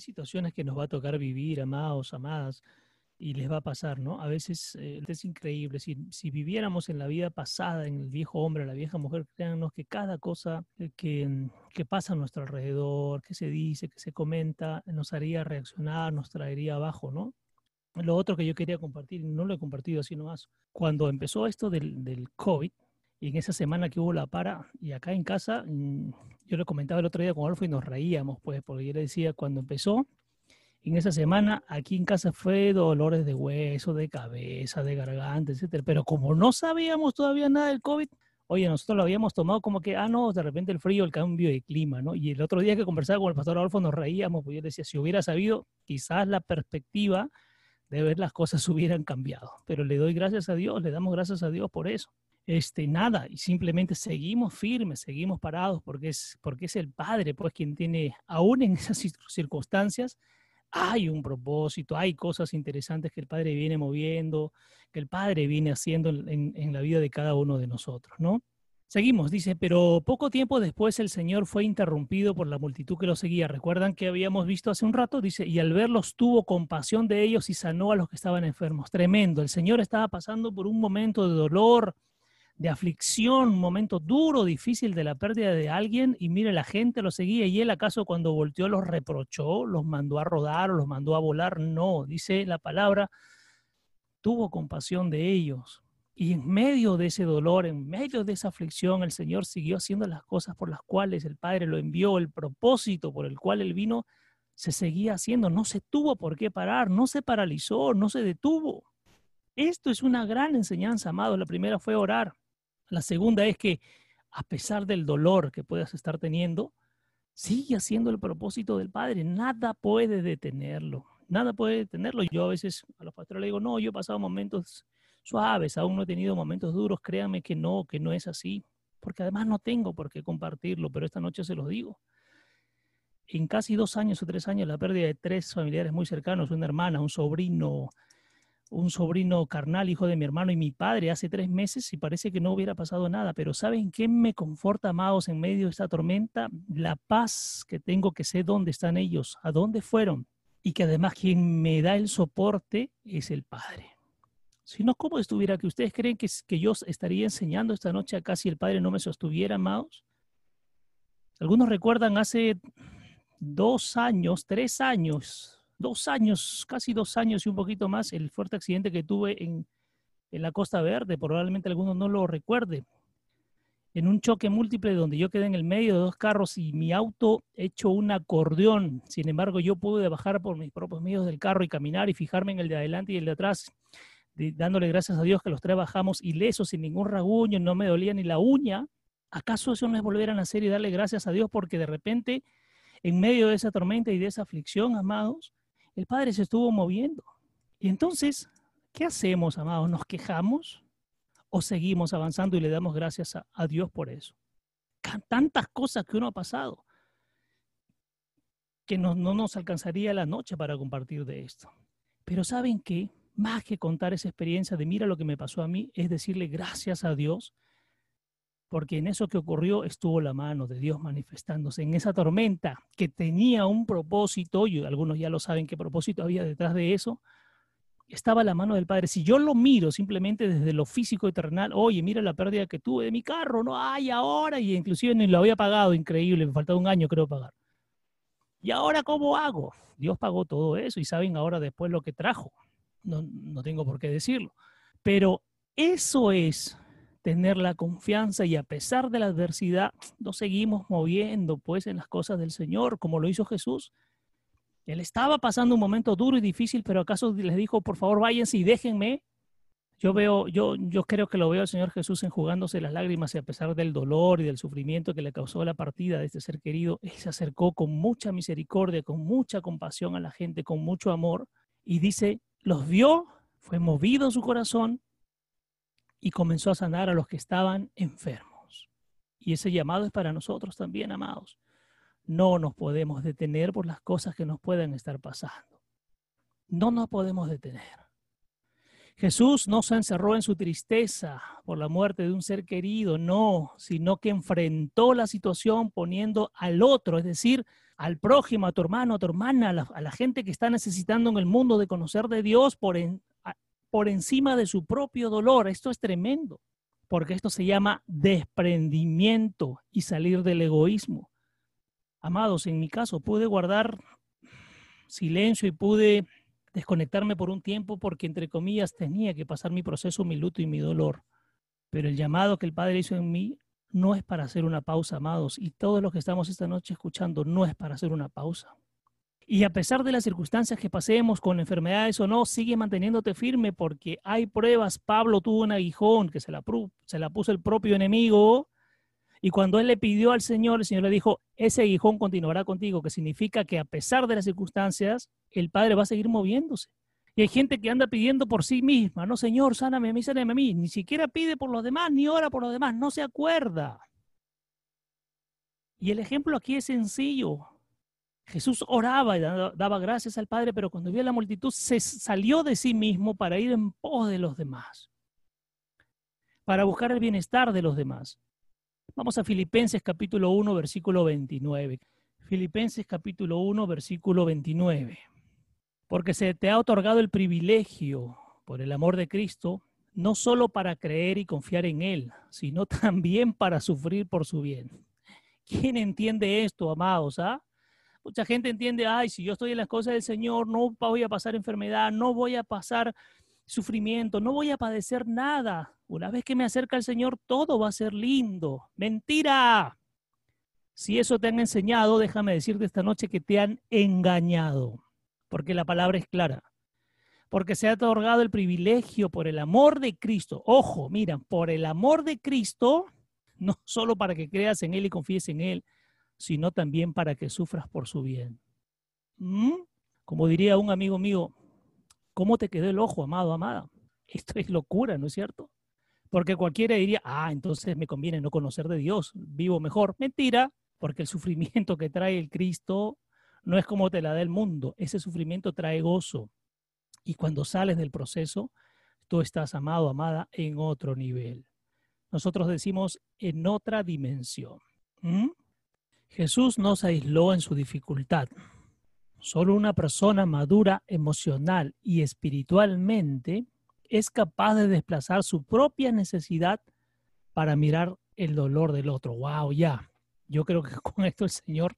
situaciones que nos va a tocar vivir, amados, amadas, y les va a pasar, ¿no? A veces eh, es increíble. Si, si, viviéramos en la vida pasada, en el viejo hombre, la vieja mujer, créanos que cada cosa eh, que, que, pasa a nuestro alrededor, que se dice, que se comenta, nos haría reaccionar, nos traería abajo, ¿no? Lo otro que yo quería compartir, no lo he compartido así nomás, cuando empezó esto del, del COVID, y en esa semana que hubo la para, y acá en casa, mm, yo le comentaba el otro día con Alfo y nos reíamos, pues, porque yo le decía, cuando empezó, en esa semana aquí en casa fue dolores de hueso, de cabeza, de garganta, etcétera. Pero como no sabíamos todavía nada del COVID, oye, nosotros lo habíamos tomado como que, ah, no, de repente el frío, el cambio de clima, ¿no? Y el otro día que conversaba con el pastor Adolfo nos reíamos, pues yo decía, si hubiera sabido, quizás la perspectiva de ver las cosas hubieran cambiado. Pero le doy gracias a Dios, le damos gracias a Dios por eso. Este, nada, y simplemente seguimos firmes, seguimos parados, porque es, porque es el Padre, pues, quien tiene, aún en esas circunstancias, hay un propósito, hay cosas interesantes que el Padre viene moviendo, que el Padre viene haciendo en, la vida de cada uno de nosotros, ¿no? Seguimos, dice, pero poco tiempo después el Señor fue interrumpido por la multitud que lo seguía. Recuerdan que habíamos visto hace un rato, dice, y al verlos tuvo compasión de ellos y sanó a los que estaban enfermos. Tremendo, el Señor estaba pasando por un momento de dolor, de aflicción, un momento duro, difícil de la pérdida de alguien, y mire, la gente lo seguía, y él acaso cuando volteó los reprochó, los mandó a rodar o los mandó a volar, no, dice la palabra, tuvo compasión de ellos. Y en medio de ese dolor, en medio de esa aflicción, el Señor siguió haciendo las cosas por las cuales el Padre lo envió, el propósito por el cual él vino, se seguía haciendo, no se tuvo por qué parar, no se paralizó, no se detuvo. Esto es una gran enseñanza, amado. La primera fue orar. La segunda es que a pesar del dolor que puedas estar teniendo, sigue haciendo el propósito del Padre. Nada puede detenerlo. Nada puede detenerlo. Yo a veces a los pastores les digo, no, yo he pasado momentos suaves, aún no he tenido momentos duros. Créanme que no, que no es así. Porque además no tengo por qué compartirlo, pero esta noche se los digo. En casi dos años o tres años, la pérdida de tres familiares muy cercanos, una hermana, un sobrino, un sobrino carnal, hijo de mi hermano y mi padre, hace tres meses y parece que no hubiera pasado nada. Pero ¿saben qué me conforta, amados, en medio de esta tormenta? La paz que tengo, que sé dónde están ellos, a dónde fueron. Y que además quien me da el soporte es el Padre. Si no, ¿cómo estuviera que ustedes creen que, que yo estaría enseñando esta noche acá si el Padre no me sostuviera, amados? Algunos recuerdan hace dos años, tres años, dos años, casi dos años y un poquito más, el fuerte accidente que tuve en, la Costa Verde, probablemente alguno no lo recuerde, en un choque múltiple donde yo quedé en el medio de dos carros y mi auto hecho un acordeón. Sin embargo, yo pude bajar por mis propios medios del carro y caminar y fijarme en el de adelante y el de atrás, dándole gracias a Dios que los tres bajamos ilesos, sin ningún raguño, no me dolía ni la uña. ¿Acaso eso no es volver a nacer y darle gracias a Dios porque de repente, en medio de esa tormenta y de esa aflicción, amados, el Padre se estuvo moviendo. Y entonces, ¿qué hacemos, amados? ¿Nos quejamos o seguimos avanzando y le damos gracias a, Dios por eso? Tantas cosas que uno ha pasado que no, no nos alcanzaría la noche para compartir de esto. Pero ¿saben qué? Más que contar esa experiencia de mira lo que me pasó a mí, es decirle gracias a Dios porque en eso que ocurrió estuvo la mano de Dios manifestándose, en esa tormenta que tenía un propósito, y algunos ya lo saben qué propósito había detrás de eso, estaba la mano del Padre. Si yo lo miro simplemente desde lo físico y terrenal, oye, mira la pérdida que tuve de mi carro, no hay ahora, y inclusive ni lo había pagado, increíble, me faltaba un año creo pagar. ¿Y ahora cómo hago? Dios pagó todo eso y saben ahora después lo que trajo. No, no tengo por qué decirlo. Pero eso es tener la confianza y a pesar de la adversidad, nos seguimos moviendo pues en las cosas del Señor, como lo hizo Jesús. Él estaba pasando un momento duro y difícil, pero acaso les dijo, por favor, váyanse y déjenme. Yo veo, yo, yo creo que lo veo al Señor Jesús enjugándose las lágrimas y a pesar del dolor y del sufrimiento que le causó la partida de este ser querido, Él se acercó con mucha misericordia, con mucha compasión a la gente, con mucho amor y dice, los vio, fue movido su corazón y comenzó a sanar a los que estaban enfermos. Y ese llamado es para nosotros también, amados. No nos podemos detener por las cosas que nos puedan estar pasando. No nos podemos detener. Jesús no se encerró en su tristeza por la muerte de un ser querido, no, sino que enfrentó la situación poniendo al otro, es decir, al prójimo, a tu hermano, a tu hermana, a la, gente que está necesitando en el mundo de conocer de Dios por, por encima de su propio dolor. Esto es tremendo, porque esto se llama desprendimiento y salir del egoísmo. Amados, en mi caso pude guardar silencio y pude desconectarme por un tiempo porque, entre comillas, tenía que pasar mi proceso, mi luto y mi dolor. Pero el llamado que el Padre hizo en mí no es para hacer una pausa, amados. Y todos los que estamos esta noche escuchando, no es para hacer una pausa. Y a pesar de las circunstancias que pasemos con enfermedades o no, sigue manteniéndote firme porque hay pruebas. Pablo tuvo un aguijón que se la, se la puso el propio enemigo. Y cuando él le pidió al Señor, el Señor le dijo, ese aguijón continuará contigo, que significa que a pesar de las circunstancias, el Padre va a seguir moviéndose. Y hay gente que anda pidiendo por sí misma, no, Señor, sáname a mí, sáname a mí. Ni siquiera pide por los demás, ni ora por los demás, no se acuerda. Y el ejemplo aquí es sencillo. Jesús oraba y daba gracias al Padre, pero cuando vio a la multitud se salió de sí mismo para ir en pos de los demás, para buscar el bienestar de los demás. Vamos a Filipenses capítulo 1, versículo 29. Filipenses capítulo 1, versículo 29 porque se te ha otorgado el privilegio, por el amor de Cristo, no solo para creer y confiar en Él, sino también para sufrir por su bien. ¿Quién entiende esto, amados? Ah? Mucha gente entiende, ay, si yo estoy en las cosas del Señor, no voy a pasar enfermedad, no voy a pasar sufrimiento, no voy a padecer nada. Una vez que me acerca el Señor, todo va a ser lindo. Mentira. Si eso te han enseñado, déjame decirte esta noche que te han engañado porque la palabra es clara. Porque se ha otorgado el privilegio por el amor de Cristo. Ojo, mira, por el amor de Cristo, no solo para que creas en Él y confíes en Él, sino también para que sufras por su bien. ¿Mm? Como diría un amigo mío, ¿cómo te quedó el ojo, amado, amada? Esto es locura, ¿no es cierto? Porque cualquiera diría, ah, entonces me conviene no conocer de Dios, vivo mejor. Mentira, porque el sufrimiento que trae el Cristo no es como te la da el mundo. Ese sufrimiento trae gozo. Y cuando sales del proceso, tú estás amado, amada, en otro nivel. Nosotros decimos en otra dimensión. ¿Mm? Jesús no se aisló en su dificultad. Solo una persona madura emocional y espiritualmente es capaz de desplazar su propia necesidad para mirar el dolor del otro. ¡Wow! Ya. Yo creo que con esto el Señor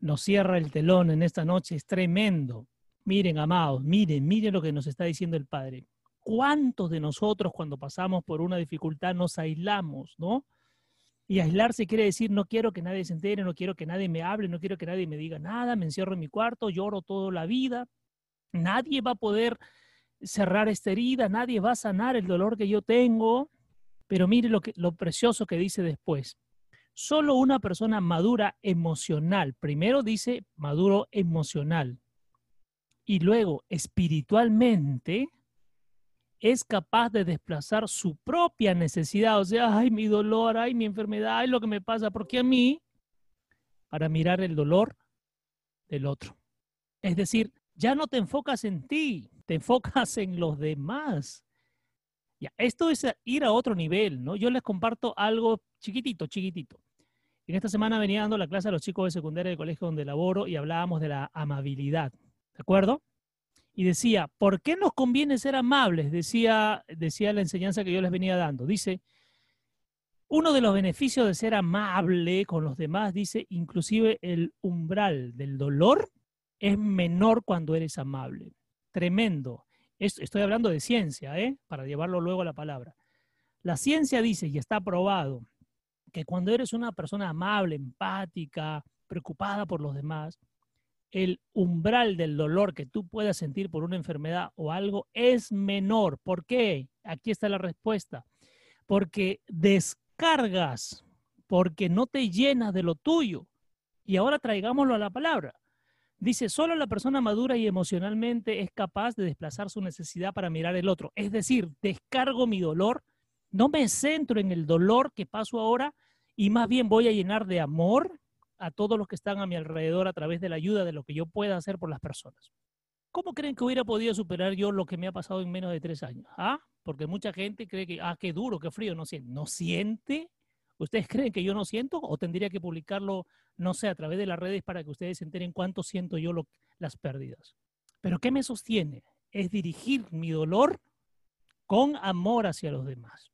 nos cierra el telón en esta noche, es tremendo. Miren, amados, miren, miren lo que nos está diciendo el Padre. ¿Cuántos de nosotros cuando pasamos por una dificultad nos aislamos, no? Y aislarse quiere decir no quiero que nadie se entere, no quiero que nadie me hable, no quiero que nadie me diga nada, me encierro en mi cuarto, lloro toda la vida. Nadie va a poder cerrar esta herida, nadie va a sanar el dolor que yo tengo. Pero mire lo, que, lo precioso que dice después. Solo una persona madura emocional, primero dice maduro emocional, y luego espiritualmente, es capaz de desplazar su propia necesidad, o sea, ay, mi dolor, ay, mi enfermedad, ay, lo que me pasa, porque a mí, para mirar el dolor del otro. Es decir, ya no te enfocas en ti, te enfocas en los demás. Ya, esto es ir a otro nivel, ¿no? Yo les comparto algo chiquitito, chiquitito. En esta semana venía dando la clase a los chicos de secundaria del colegio donde laboro y hablábamos de la amabilidad, ¿de acuerdo? Y decía, ¿por qué nos conviene ser amables? Decía, decía la enseñanza que yo les venía dando. Dice, uno de los beneficios de ser amable con los demás, dice, inclusive el umbral del dolor es menor cuando eres amable. Tremendo. Estoy hablando de ciencia, ¿eh? para llevarlo luego a la palabra. La ciencia dice, y está probado, que cuando eres una persona amable, empática, preocupada por los demás, el umbral del dolor que tú puedas sentir por una enfermedad o algo es menor. ¿Por qué? Aquí está la respuesta. Porque descargas, porque no te llenas de lo tuyo. Y ahora traigámoslo a la palabra. Dice, solo la persona madura y emocionalmente es capaz de desplazar su necesidad para mirar el otro. Es decir, descargo mi dolor no me centro en el dolor que paso ahora y más bien voy a llenar de amor a todos los que están a mi alrededor a través de la ayuda de lo que yo pueda hacer por las personas. ¿Cómo creen que hubiera podido superar yo lo que me ha pasado en menos de tres años? ¿Ah? Porque mucha gente cree que, ah, qué duro, qué frío, no siente. No siente ¿Ustedes creen que yo no siento o tendría que publicarlo, no sé, a través de las redes para que ustedes se enteren cuánto siento yo las pérdidas? Pero ¿qué me sostiene? Es dirigir mi dolor con amor hacia los demás.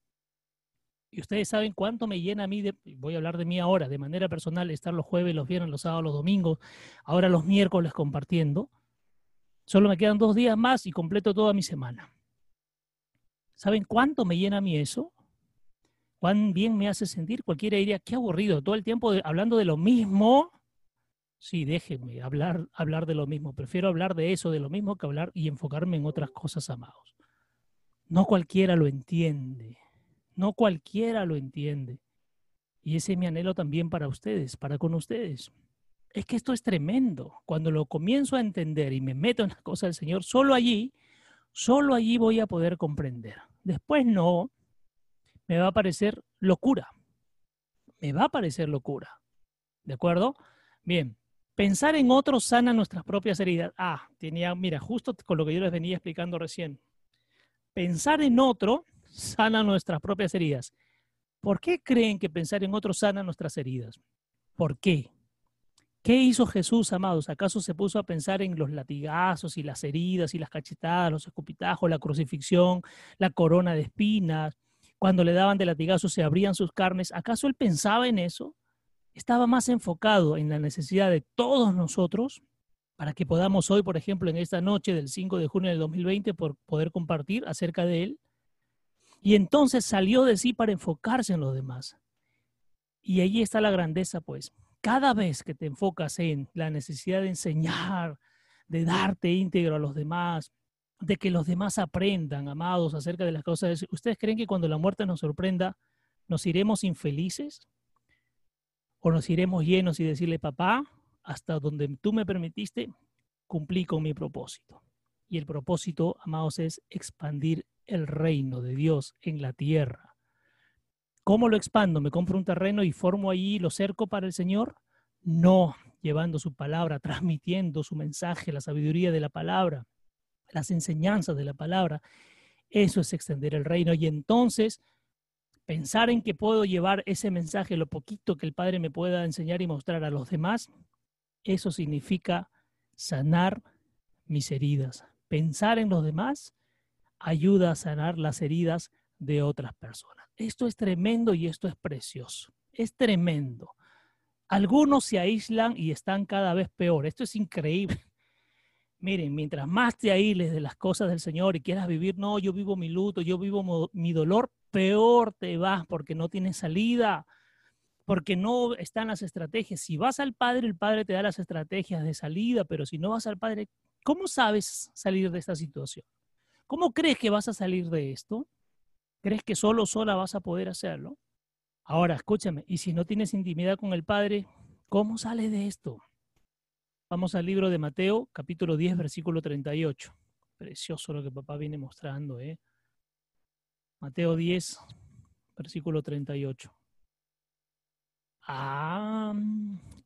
Y ustedes saben cuánto me llena a mí, de, voy a hablar de mí ahora, de manera personal, estar los jueves, los viernes, los sábados, los domingos, ahora los miércoles compartiendo. Solo me quedan dos días más y completo toda mi semana. ¿Saben cuánto me llena a mí eso? ¿Cuán bien me hace sentir? Cualquiera diría, qué aburrido, todo el tiempo hablando de lo mismo. Sí, déjenme hablar, hablar de lo mismo. Prefiero hablar de eso, de lo mismo, que hablar y enfocarme en otras cosas, amados. No cualquiera lo entiende. No cualquiera lo entiende. Y ese es mi anhelo también para ustedes, para con ustedes. Es que esto es tremendo. Cuando lo comienzo a entender y me meto en las cosas del Señor, solo allí, solo allí voy a poder comprender. Después no, me va a parecer locura. Me va a parecer locura. ¿De acuerdo? Bien, pensar en otro sana nuestras propias heridas. Ah, tenía, mira, justo con lo que yo les venía explicando recién. Pensar en otro sana nuestras propias heridas. ¿Por qué creen que pensar en otro sana nuestras heridas? ¿Por qué? ¿Qué hizo Jesús, amados? ¿Acaso se puso a pensar en los latigazos y las heridas y las cachetadas, los escupitajos, la crucifixión, la corona de espinas? Cuando le daban de latigazos se abrían sus carnes. ¿Acaso él pensaba en eso? Estaba más enfocado en la necesidad de todos nosotros para que podamos hoy, por ejemplo, en esta noche del 5 de junio del 2020, por poder compartir acerca de él. Y entonces salió de sí para enfocarse en los demás. Y ahí está la grandeza, pues. Cada vez que te enfocas en la necesidad de enseñar, de darte íntegro a los demás, de que los demás aprendan, amados, acerca de las cosas, ¿ustedes creen que cuando la muerte nos sorprenda, nos iremos infelices? ¿O nos iremos llenos y decirle, papá, hasta donde tú me permitiste, cumplí con mi propósito? Y el propósito, amados, es expandir el reino de Dios en la tierra. ¿Cómo lo expando? ¿Me compro un terreno y formo ahí lo cerco para el Señor? No, llevando su palabra, transmitiendo su mensaje, la sabiduría de la palabra, las enseñanzas de la palabra. Eso es extender el reino. Y entonces, pensar en que puedo llevar ese mensaje, lo poquito que el Padre me pueda enseñar y mostrar a los demás, eso significa sanar mis heridas. Pensar en los demás ayuda a sanar las heridas de otras personas. Esto es tremendo y esto es precioso. Es tremendo. Algunos se aíslan y están cada vez peor. Esto es increíble. Miren, mientras más te aísles de las cosas del Señor y quieras vivir, no, yo vivo mi luto, yo vivo mi dolor, peor te vas porque no tienes salida, porque no están las estrategias. Si vas al Padre, el Padre te da las estrategias de salida, pero si no vas al Padre, ¿cómo sabes salir de esta situación? ¿Cómo crees que vas a salir de esto? ¿Crees que solo sola vas a poder hacerlo? Ahora, escúchame, y si no tienes intimidad con el Padre, ¿cómo sales de esto? Vamos al libro de Mateo, capítulo 10, versículo 38. Precioso lo que papá viene mostrando, ¿eh? Mateo 10, versículo 38. Ah,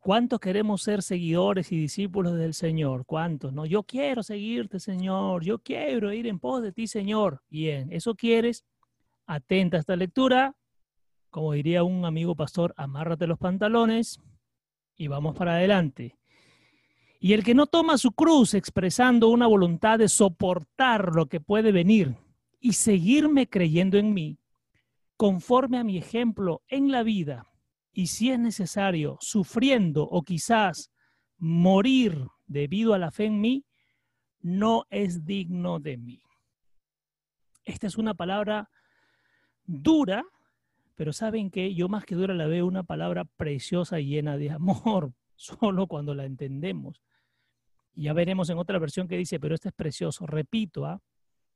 ¿cuántos queremos ser seguidores y discípulos del Señor? ¿Cuántos? No, yo quiero seguirte, Señor. Yo quiero ir en pos de ti, Señor. Bien, ¿eso quieres? Atenta a esta lectura. Como diría un amigo pastor, amárrate los pantalones y vamos para adelante. Y el que no toma su cruz expresando una voluntad de soportar lo que puede venir y seguirme creyendo en mí, conforme a mi ejemplo en la vida, y si es necesario, sufriendo o quizás morir debido a la fe en mí, no es digno de mí. Esta es una palabra dura, pero saben que yo más que dura la veo una palabra preciosa y llena de amor, solo cuando la entendemos. Ya veremos en otra versión que dice, pero este es precioso, repito, ¿ah?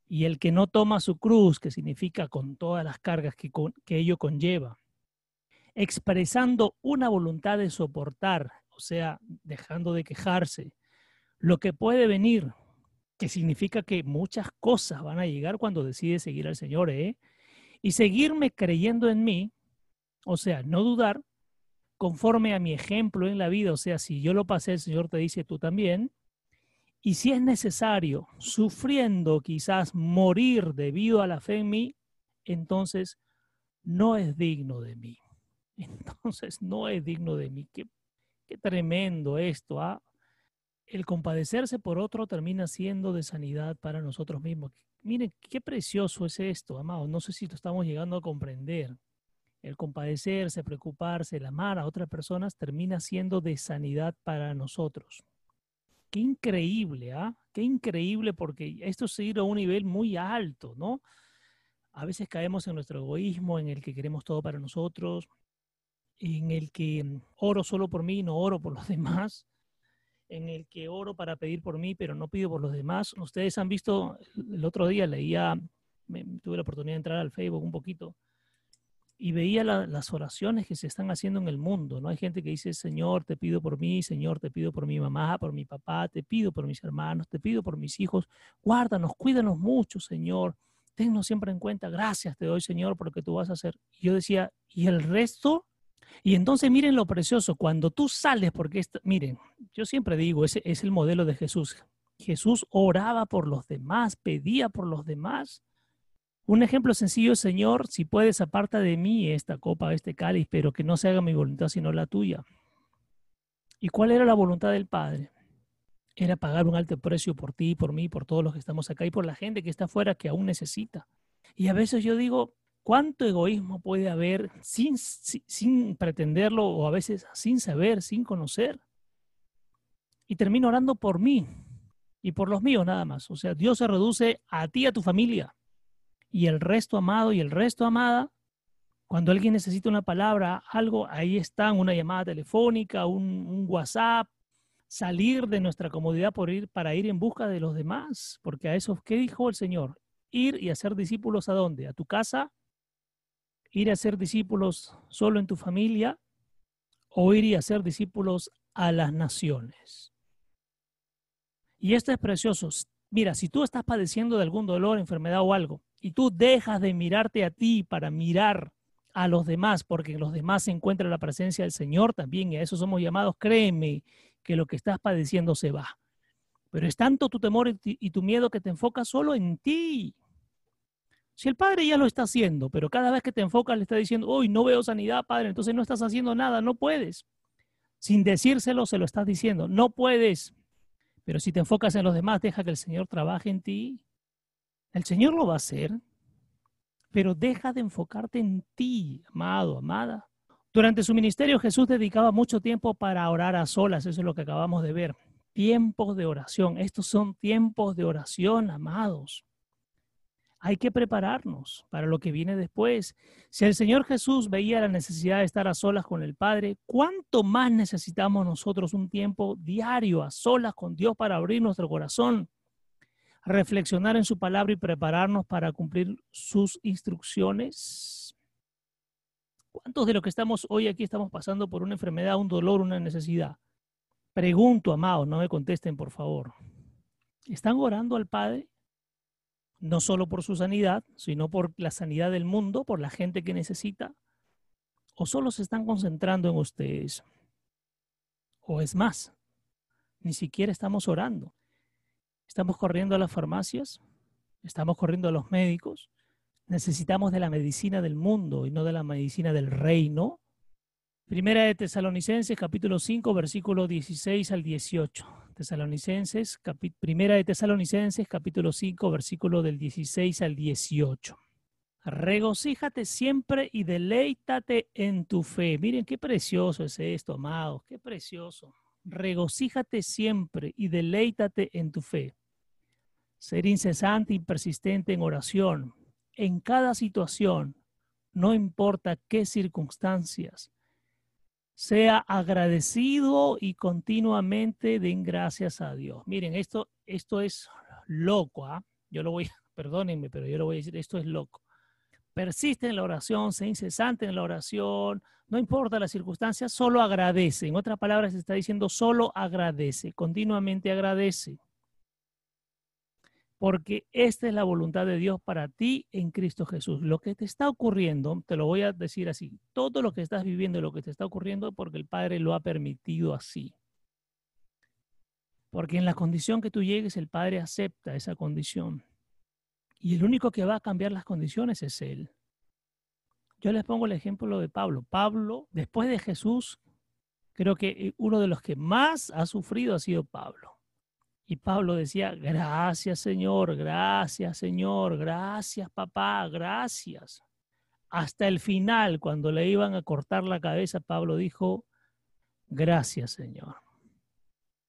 y el que no toma su cruz, que significa con todas las cargas que, que ello conlleva, expresando una voluntad de soportar, o sea, dejando de quejarse, lo que puede venir, que significa que muchas cosas van a llegar cuando decide seguir al Señor, ¿eh? Y seguirme creyendo en mí, o sea, no dudar, conforme a mi ejemplo en la vida, o sea, si yo lo pasé, el Señor te dice tú también, y si es necesario, sufriendo quizás morir debido a la fe en mí, entonces no es digno de mí. Entonces no es digno de mí. Qué, tremendo esto. ¿ah? El compadecerse por otro termina siendo de sanidad para nosotros mismos. Miren, qué precioso es esto, amados. No sé si lo estamos llegando a comprender. El compadecerse, preocuparse, el amar a otras personas termina siendo de sanidad para nosotros. Qué increíble, ¿ah? Qué increíble porque esto se ir a un nivel muy alto, ¿no? A veces caemos en nuestro egoísmo, en el que queremos todo para nosotros, en el que mm, oro solo por mí, no oro por los demás, en el que oro para pedir por mí, pero no pido por los demás. Ustedes han visto, el otro día leía, tuve la oportunidad de entrar al Facebook un poquito y veía las oraciones que se están haciendo en el mundo, ¿no? Hay gente que dice, Señor, te pido por mí, Señor, te pido por mi mamá, por mi papá, te pido por mis hermanos, te pido por mis hijos, guárdanos, cuídanos mucho, Señor, tennos siempre en cuenta, gracias te doy, Señor, por lo que tú vas a hacer. Y yo decía, ¿y el resto? Y entonces miren lo precioso, cuando tú sales, porque miren, yo siempre digo, ese es el modelo de Jesús. Jesús oraba por los demás, pedía por los demás. Un ejemplo sencillo, Señor, si puedes, aparta de mí esta copa, este cáliz, pero que no se haga mi voluntad sino la tuya. ¿Y cuál era la voluntad del Padre? Era pagar un alto precio por ti, por mí, por todos los que estamos acá y por la gente que está afuera que aún necesita. Y a veces yo digo, ¿Cuánto egoísmo puede haber sin, pretenderlo o a veces sin saber, sin conocer? Y termino orando por mí y por los míos nada más. O sea, Dios se reduce a ti, a tu familia. Y el resto amado y el resto amada, cuando alguien necesita una palabra, algo, ahí están, una llamada telefónica, un, un WhatsApp, salir de nuestra comodidad por ir, para ir en busca de los demás. Porque a eso, ¿qué dijo el Señor? Ir y hacer discípulos a dónde? A tu casa, ir a ser discípulos solo en tu familia o ir y hacer discípulos a las naciones. Y esto es precioso. Mira, si tú estás padeciendo de algún dolor, enfermedad o algo, y tú dejas de mirarte a ti para mirar a los demás, porque en los demás se encuentra la presencia del Señor también, y a eso somos llamados, créeme que lo que estás padeciendo se va. Pero es tanto tu temor y tu miedo que te enfocas solo en ti. Si el padre ya lo está haciendo, pero cada vez que te enfocas le está diciendo, hoy no veo sanidad, padre, entonces no estás haciendo nada, no puedes. Sin decírselo, se lo estás diciendo, no puedes. Pero si te enfocas en los demás, deja que el Señor trabaje en ti. El Señor lo va a hacer, pero deja de enfocarte en ti, amado, amada. Durante su ministerio Jesús dedicaba mucho tiempo para orar a solas, eso es lo que acabamos de ver. Tiempos de oración, estos son tiempos de oración, amados hay que prepararnos para lo que viene después. Si el Señor Jesús veía la necesidad de estar a solas con el Padre, ¿cuánto más necesitamos nosotros un tiempo diario a solas con Dios para abrir nuestro corazón, reflexionar en su palabra y prepararnos para cumplir sus instrucciones? ¿Cuántos de los que estamos hoy aquí estamos pasando por una enfermedad, un dolor, una necesidad? Pregunto, amados, no me contesten, por favor. ¿Están orando al Padre? No solo por su sanidad, sino por la sanidad del mundo, por la gente que necesita? ¿O solo se están concentrando en ustedes? ¿O es más? Ni siquiera estamos orando. Estamos corriendo a las farmacias, estamos corriendo a los médicos, necesitamos de la medicina del mundo y no de la medicina del reino. Primera de Tesalonicenses, capítulo 5, versículo 16 al 18. Tesalonicenses, primera de Tesalonicenses, capítulo 5, versículo del 16 al 18. Regocíjate siempre y deleítate en tu fe. Miren qué precioso es esto, amados, qué precioso. Regocíjate siempre y deleítate en tu fe. Ser incesante y persistente en oración, en cada situación, no importa qué circunstancias sea agradecido y continuamente den gracias a Dios. Miren, esto, esto es loco, ¿ah? Yo lo voy, perdónenme, pero yo lo voy a decir, esto es loco. Persiste en la oración, sea incesante en la oración, no importa las circunstancias, solo agradece. En otras palabras, se está diciendo solo agradece, continuamente agradece porque esta es la voluntad de Dios para ti en Cristo Jesús. Lo que te está ocurriendo, te lo voy a decir así, todo lo que estás viviendo, lo que te está ocurriendo, porque el Padre lo ha permitido así. Porque en la condición que tú llegues, el Padre acepta esa condición. Y el único que va a cambiar las condiciones es Él. Yo les pongo el ejemplo de Pablo. Pablo, después de Jesús, creo que eh, uno de los que más ha sufrido ha sido Pablo. Y Pablo decía, gracias Señor, gracias Señor, gracias papá, gracias. Hasta el final, cuando le iban a cortar la cabeza, Pablo dijo, gracias Señor.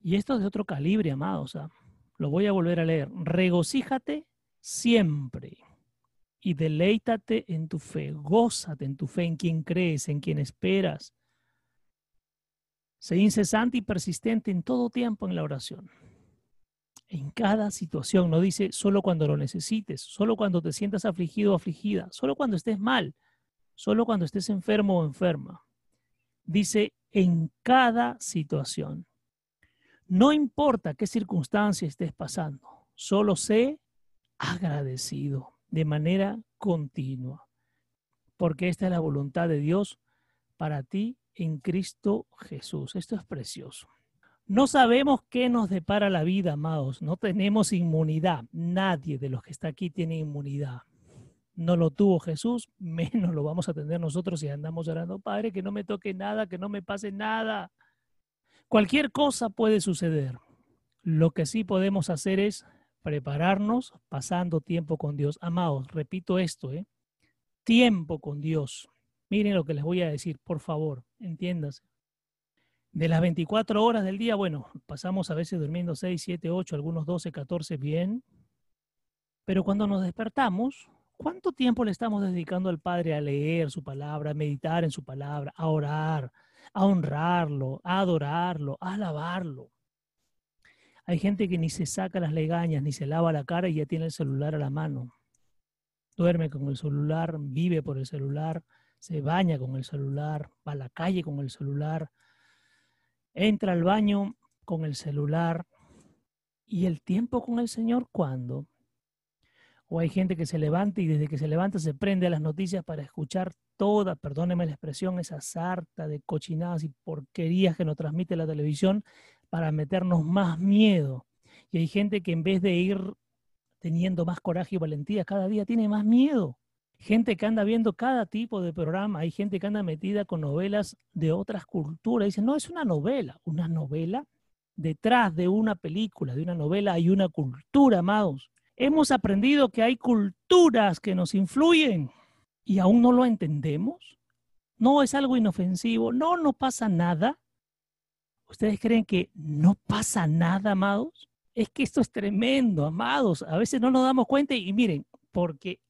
Y esto es de otro calibre, amados. ¿ah? Lo voy a volver a leer. Regocíjate siempre y deleítate en tu fe, gózate en tu fe, en quien crees, en quien esperas. Sé incesante y persistente en todo tiempo en la oración. En cada situación, no dice solo cuando lo necesites, solo cuando te sientas afligido o afligida, solo cuando estés mal, solo cuando estés enfermo o enferma. Dice en cada situación. No importa qué circunstancia estés pasando, solo sé agradecido de manera continua, porque esta es la voluntad de Dios para ti en Cristo Jesús. Esto es precioso. No sabemos qué nos depara la vida, amados. No tenemos inmunidad. Nadie de los que está aquí tiene inmunidad. No lo tuvo Jesús, menos lo vamos a tener nosotros si andamos orando, Padre, que no me toque nada, que no me pase nada. Cualquier cosa puede suceder. Lo que sí podemos hacer es prepararnos pasando tiempo con Dios. Amados, repito esto, ¿eh? tiempo con Dios. Miren lo que les voy a decir, por favor, entiéndase. De las 24 horas del día, bueno, pasamos a veces durmiendo 6, 7, 8, algunos 12, 14, bien. Pero cuando nos despertamos, ¿cuánto tiempo le estamos dedicando al Padre a leer su palabra, a meditar en su palabra, a orar, a honrarlo, a adorarlo, a alabarlo? Hay gente que ni se saca las legañas, ni se lava la cara y ya tiene el celular a la mano. Duerme con el celular, vive por el celular, se baña con el celular, va a la calle con el celular, entra al baño con el celular. ¿Y el tiempo con el Señor cuándo? O hay gente que se levanta y desde que se levanta se prende a las noticias para escuchar toda, perdóneme la expresión, esa sarta de cochinadas y porquerías que nos transmite la televisión para meternos más miedo. Y hay gente que en vez de ir teniendo más coraje y valentía, cada día tiene más miedo. Gente que anda viendo cada tipo de programa, hay gente que anda metida con novelas de otras culturas. Dicen, no, es una novela, una novela. Detrás de una película, de una novela, hay una cultura, amados. Hemos aprendido que hay culturas que nos influyen y aún no lo entendemos. No es algo inofensivo, no, no pasa nada. ¿Ustedes creen que no pasa nada, amados? Es que esto es tremendo, amados. A veces no nos damos cuenta y miren, porque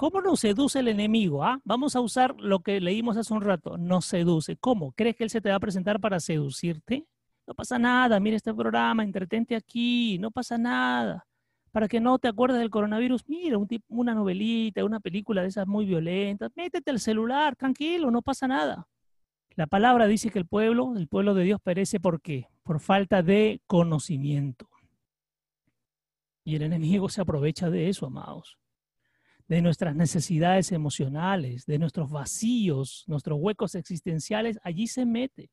¿cómo nos seduce el enemigo? Ah? Vamos a usar lo que leímos hace un rato. Nos seduce. ¿Cómo? ¿Crees que él se te va a presentar para seducirte? No pasa nada, mira este programa, entretente aquí, no pasa nada. Para que no te acuerdes del coronavirus, mira un una novelita, una película de esas muy violentas, métete al celular, tranquilo, no pasa nada. La palabra dice que el pueblo, el pueblo de Dios perece por qué? Por falta de conocimiento. Y el enemigo se aprovecha de eso, amados. De nuestras necesidades emocionales, de nuestros vacíos, nuestros huecos existenciales, allí se mete.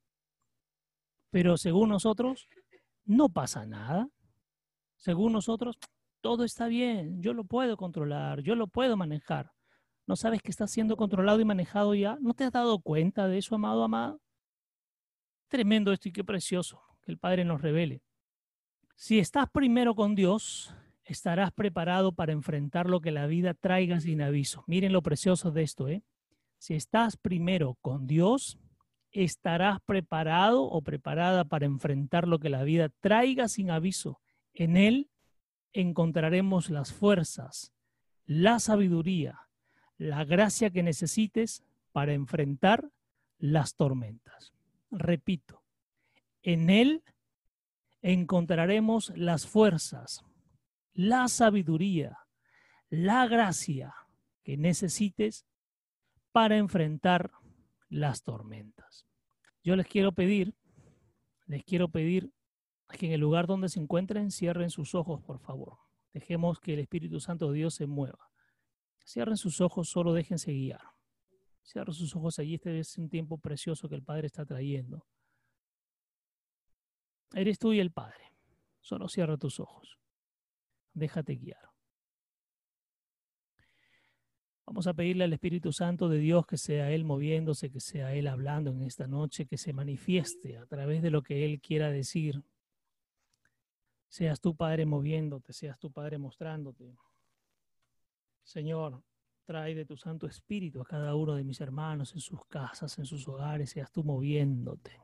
Pero según nosotros, no pasa nada. Según nosotros, todo está bien, yo lo puedo controlar, yo lo puedo manejar. ¿No sabes que está siendo controlado y manejado ya? ¿No te has dado cuenta de eso, amado, amada? Tremendo esto y qué precioso que el Padre nos revele. Si estás primero con Dios, estarás preparado para enfrentar lo que la vida traiga sin aviso. Miren lo precioso de esto, ¿eh? Si estás primero con Dios, estarás preparado o preparada para enfrentar lo que la vida traiga sin aviso. En Él encontraremos las fuerzas, la sabiduría, la gracia que necesites para enfrentar las tormentas. Repito, en Él encontraremos las fuerzas, la sabiduría, la gracia que necesites para enfrentar las tormentas. Yo les quiero pedir, les quiero pedir que en el lugar donde se encuentren cierren sus ojos, por favor. Dejemos que el Espíritu Santo de Dios se mueva. Cierren sus ojos, solo déjense guiar. Cierren sus ojos allí, este es un tiempo precioso que el Padre está trayendo. Eres tú y el Padre. Solo cierra tus ojos. Déjate guiar. Vamos a pedirle al Espíritu Santo de Dios que sea Él moviéndose, que sea Él hablando en esta noche, que se manifieste a través de lo que Él quiera decir. Seas tu Padre moviéndote, seas tu Padre mostrándote. Señor, trae de tu Santo Espíritu a cada uno de mis hermanos en sus casas, en sus hogares, seas tú moviéndote.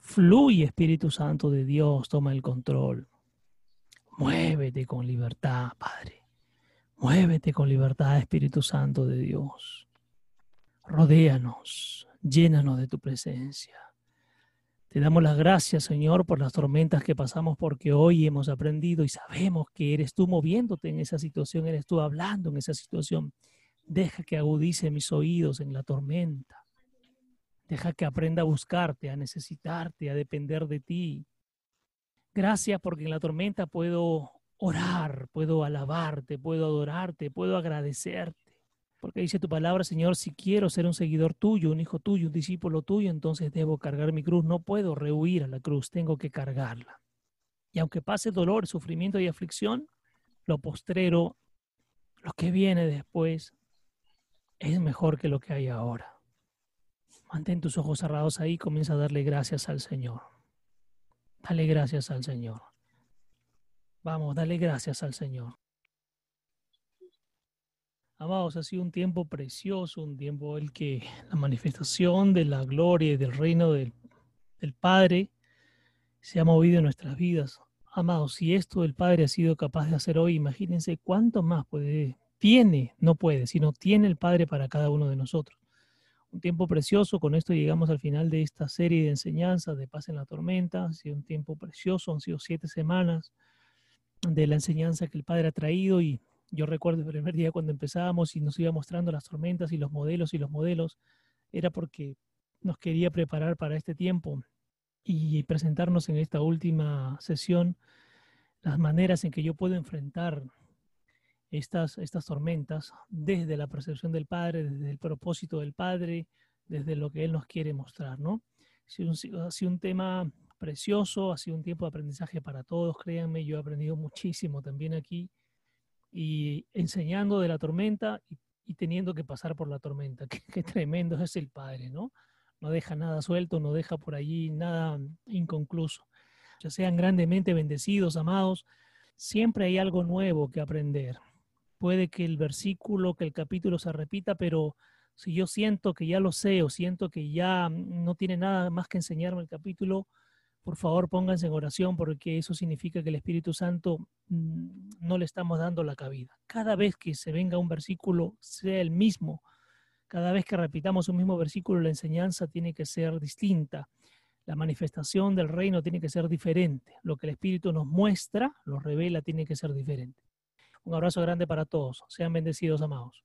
Fluye, Espíritu Santo de Dios, toma el control. Muévete con libertad, Padre. Muévete con libertad, Espíritu Santo de Dios. Rodéanos, llénanos de tu presencia. Te damos las gracias, Señor, por las tormentas que pasamos, porque hoy hemos aprendido y sabemos que eres tú moviéndote en esa situación, eres tú hablando en esa situación. Deja que agudice mis oídos en la tormenta. Deja que aprenda a buscarte, a necesitarte, a depender de ti. Gracias porque en la tormenta puedo orar, puedo alabarte, puedo adorarte, puedo agradecerte. Porque dice tu palabra, Señor, si quiero ser un seguidor tuyo, un hijo tuyo, un discípulo tuyo, entonces debo cargar mi cruz. No puedo rehuir a la cruz, tengo que cargarla. Y aunque pase dolor, sufrimiento y aflicción, lo postrero, lo que viene después, es mejor que lo que hay ahora. Mantén tus ojos cerrados ahí y comienza a darle gracias al Señor. Dale gracias al Señor. Vamos, dale gracias al Señor. Amados, ha sido un tiempo precioso, un tiempo el que la manifestación de la gloria y del reino del, del Padre se ha movido en nuestras vidas. Amados, si esto el Padre ha sido capaz de hacer hoy, imagínense cuánto más puede, tiene, no puede, sino tiene el Padre para cada uno de nosotros. Un tiempo precioso, con esto llegamos al final de esta serie de enseñanzas de Paz en la Tormenta. Ha sido un tiempo precioso, han sido siete semanas de la enseñanza que el Padre ha traído y yo recuerdo el primer día cuando empezábamos y nos iba mostrando las tormentas y los modelos y los modelos, era porque nos quería preparar para este tiempo y presentarnos en esta última sesión las maneras en que yo puedo enfrentar estas, estas tormentas desde la percepción del Padre, desde el propósito del Padre, desde lo que Él nos quiere mostrar, ¿no? Ha sido un tema precioso, ha sido un tiempo de aprendizaje para todos, créanme, yo he aprendido muchísimo también aquí y enseñando de la tormenta y, teniendo que pasar por la tormenta. Qué, tremendo es el Padre, ¿no? No deja nada suelto, no deja por allí nada inconcluso. Ya sean grandemente bendecidos, amados, siempre hay algo nuevo que aprender. Puede que el versículo, que el capítulo se repita, pero si yo siento que ya lo sé o siento que ya no tiene nada más que enseñarme el capítulo, por favor pónganse en oración porque eso significa que el Espíritu Santo mm, no le estamos dando la cabida. Cada vez que se venga un versículo, sea el mismo, cada vez que repitamos un mismo versículo, la enseñanza tiene que ser distinta. La manifestación del reino tiene que ser diferente. Lo que el Espíritu nos muestra, lo revela, tiene que ser diferente. Un abrazo grande para todos. Sean bendecidos, amados.